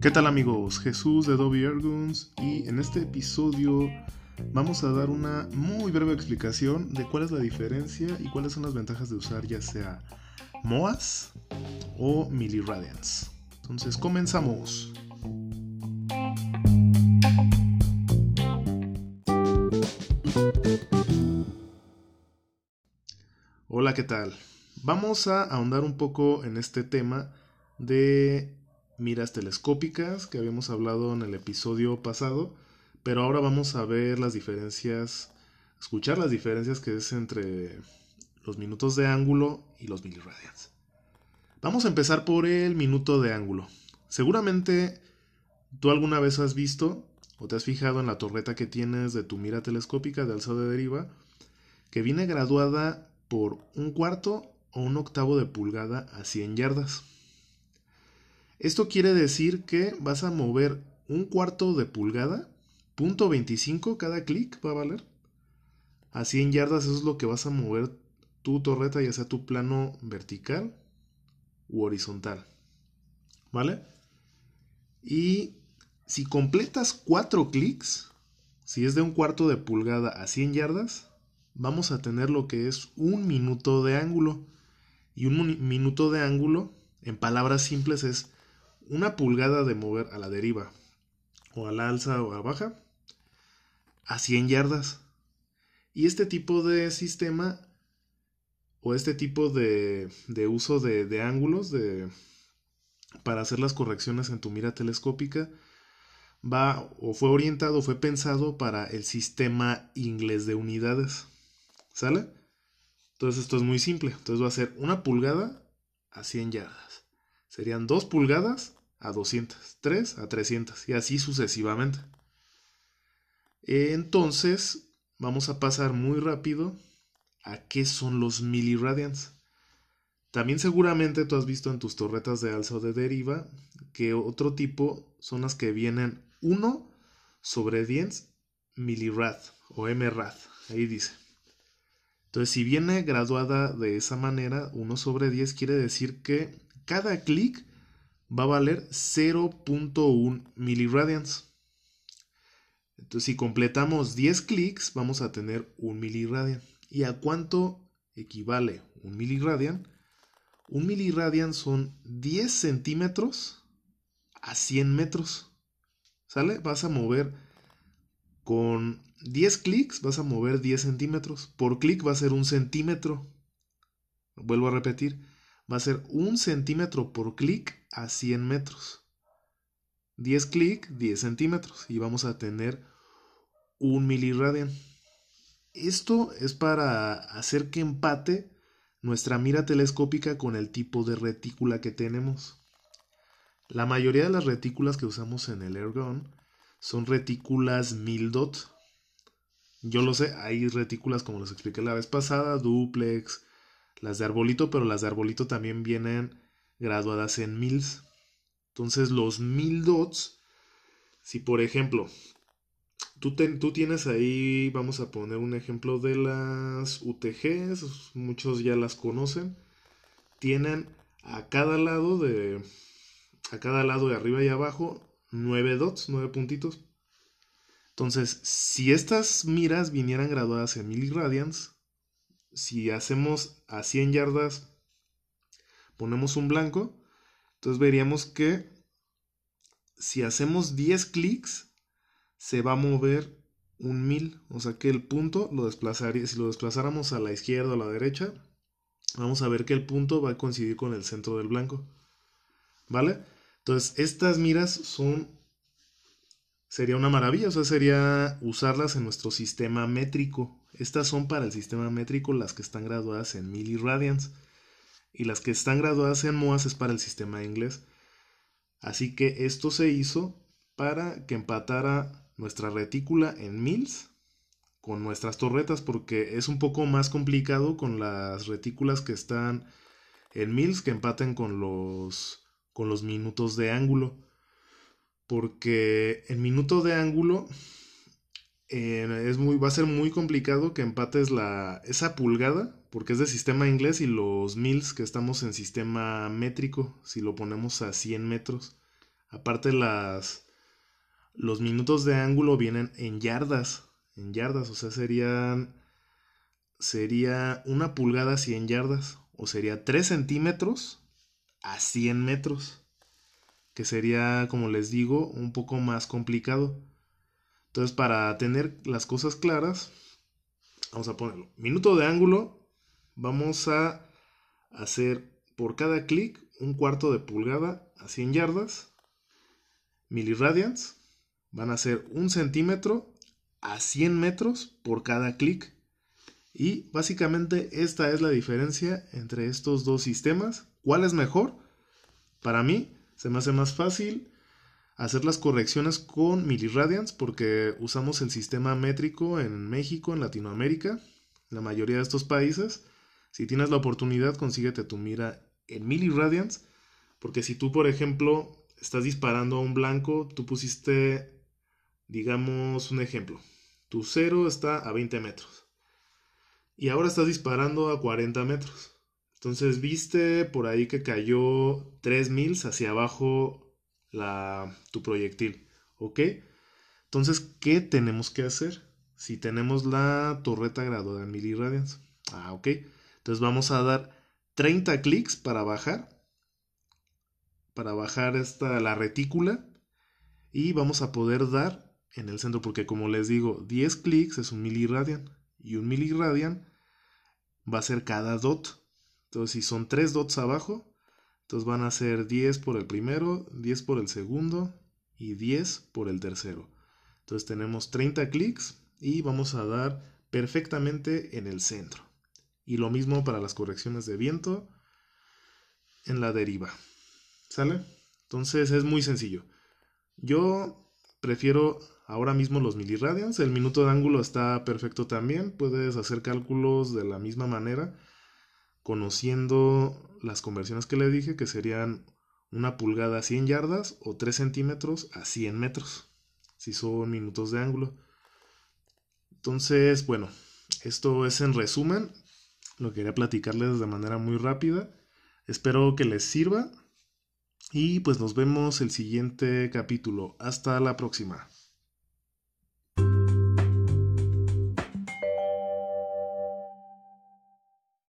¿Qué tal amigos? Jesús de Adobe Erguns y en este episodio vamos a dar una muy breve explicación de cuál es la diferencia y cuáles son las ventajas de usar ya sea MOAS o Milliradians. Entonces comenzamos. Hola, ¿qué tal? Vamos a ahondar un poco en este tema de miras telescópicas que habíamos hablado en el episodio pasado, pero ahora vamos a ver las diferencias, escuchar las diferencias que es entre los minutos de ángulo y los miliradians. Vamos a empezar por el minuto de ángulo. Seguramente tú alguna vez has visto o te has fijado en la torreta que tienes de tu mira telescópica de alzado de deriva, que viene graduada por un cuarto o un octavo de pulgada a 100 yardas. Esto quiere decir que vas a mover un cuarto de pulgada, punto 25 cada clic va a valer. A 100 yardas eso es lo que vas a mover tu torreta, ya sea tu plano vertical u horizontal. ¿Vale? Y si completas 4 clics, si es de un cuarto de pulgada a 100 yardas, vamos a tener lo que es un minuto de ángulo. Y un minuto de ángulo, en palabras simples, es una pulgada de mover a la deriva, o a la alza o a la baja, a 100 yardas. Y este tipo de sistema, o este tipo de, uso de, de ángulos de, para hacer las correcciones en tu mira telescópica, va o fue orientado, fue pensado para el sistema inglés de unidades. ¿Sale? Entonces esto es muy simple. Entonces va a ser una pulgada a 100 yardas. Serían dos pulgadas a 200, 3 a 300 y así sucesivamente. Entonces, vamos a pasar muy rápido a qué son los miliradians. También seguramente tú has visto en tus torretas de alza o de deriva que otro tipo son las que vienen 1 sobre 10 milirad o mrad. Ahí dice. Entonces, si viene graduada de esa manera, 1 sobre 10 quiere decir que cada clic va a valer 0.1 miliradians. Entonces, si completamos 10 clics, vamos a tener 1 miliradian. ¿Y a cuánto equivale un miliradian? Un miliradian son 10 centímetros a 100 metros. ¿Sale? Vas a mover con 10 clics, vas a mover 10 centímetros. Por clic va a ser un centímetro. Vuelvo a repetir va a ser un centímetro por clic a 100 metros. 10 clic, 10 centímetros. Y vamos a tener un miliradian. Esto es para hacer que empate nuestra mira telescópica con el tipo de retícula que tenemos. La mayoría de las retículas que usamos en el Airgun son retículas 1000 dot. Yo lo sé, hay retículas como les expliqué la vez pasada, duplex, las de arbolito, pero las de arbolito también vienen graduadas en mils. Entonces los mil dots, si por ejemplo, tú, tú tienes ahí, vamos a poner un ejemplo de las UTGs, muchos ya las conocen, tienen a cada lado de, a cada lado de arriba y abajo, nueve dots, nueve puntitos. Entonces, si estas miras vinieran graduadas en miliradians, si hacemos a 100 yardas, ponemos un blanco, entonces veríamos que si hacemos 10 clics, se va a mover un 1000. O sea que el punto lo desplazaría, si lo desplazáramos a la izquierda o a la derecha, vamos a ver que el punto va a coincidir con el centro del blanco. ¿Vale? Entonces, estas miras son sería una maravilla, o sea, sería usarlas en nuestro sistema métrico. Estas son para el sistema métrico las que están graduadas en miliradians y las que están graduadas en MOAS es para el sistema inglés. Así que esto se hizo para que empatara nuestra retícula en mils con nuestras torretas porque es un poco más complicado con las retículas que están en mils que empaten con los con los minutos de ángulo porque el minuto de ángulo eh, es muy, va a ser muy complicado que empates la, esa pulgada, porque es de sistema inglés, y los mils que estamos en sistema métrico, si lo ponemos a 100 metros, Aparte las los minutos de ángulo vienen en yardas, en yardas, o sea, serían sería una pulgada a 100 yardas, o sería 3 centímetros a 100 metros, que sería, como les digo, un poco más complicado. Entonces, para tener las cosas claras, vamos a ponerlo. Minuto de ángulo, vamos a hacer por cada clic un cuarto de pulgada a 100 yardas. Miliradians van a ser un centímetro a 100 metros por cada clic. Y básicamente esta es la diferencia entre estos dos sistemas. ¿Cuál es mejor? Para mí se me hace más fácil hacer las correcciones con miliradians porque usamos el sistema métrico en México, en Latinoamérica, la mayoría de estos países. Si tienes la oportunidad, consíguete tu mira en miliradians, porque si tú, por ejemplo, estás disparando a un blanco, tú pusiste, digamos, un ejemplo, tu cero está a 20 metros y ahora estás disparando a 40 metros. Entonces viste por ahí que cayó 3 mils hacia abajo la, tu proyectil. ¿Ok? Entonces, ¿qué tenemos que hacer? Si tenemos la torreta graduada en miliradians. Ah, ok. Entonces vamos a dar 30 clics para bajar. Para bajar esta, la retícula. Y vamos a poder dar en el centro. Porque como les digo, 10 clics es un miliradian. Y un miliradian va a ser cada dot. Entonces, si son 3 dots abajo, entonces van a ser 10 por el primero, 10 por el segundo y 10 por el tercero. Entonces tenemos 30 clics y vamos a dar perfectamente en el centro. Y lo mismo para las correcciones de viento en la deriva. ¿Sale? Entonces es muy sencillo. Yo prefiero ahora mismo los miliradians. El minuto de ángulo está perfecto también. Puedes hacer cálculos de la misma manera conociendo las conversiones que le dije, que serían una pulgada a 100 yardas o 3 centímetros a 100 metros, si son minutos de ángulo. Entonces, bueno, esto es en resumen. Lo quería platicarles de manera muy rápida. Espero que les sirva. Y pues nos vemos el siguiente capítulo. Hasta la próxima.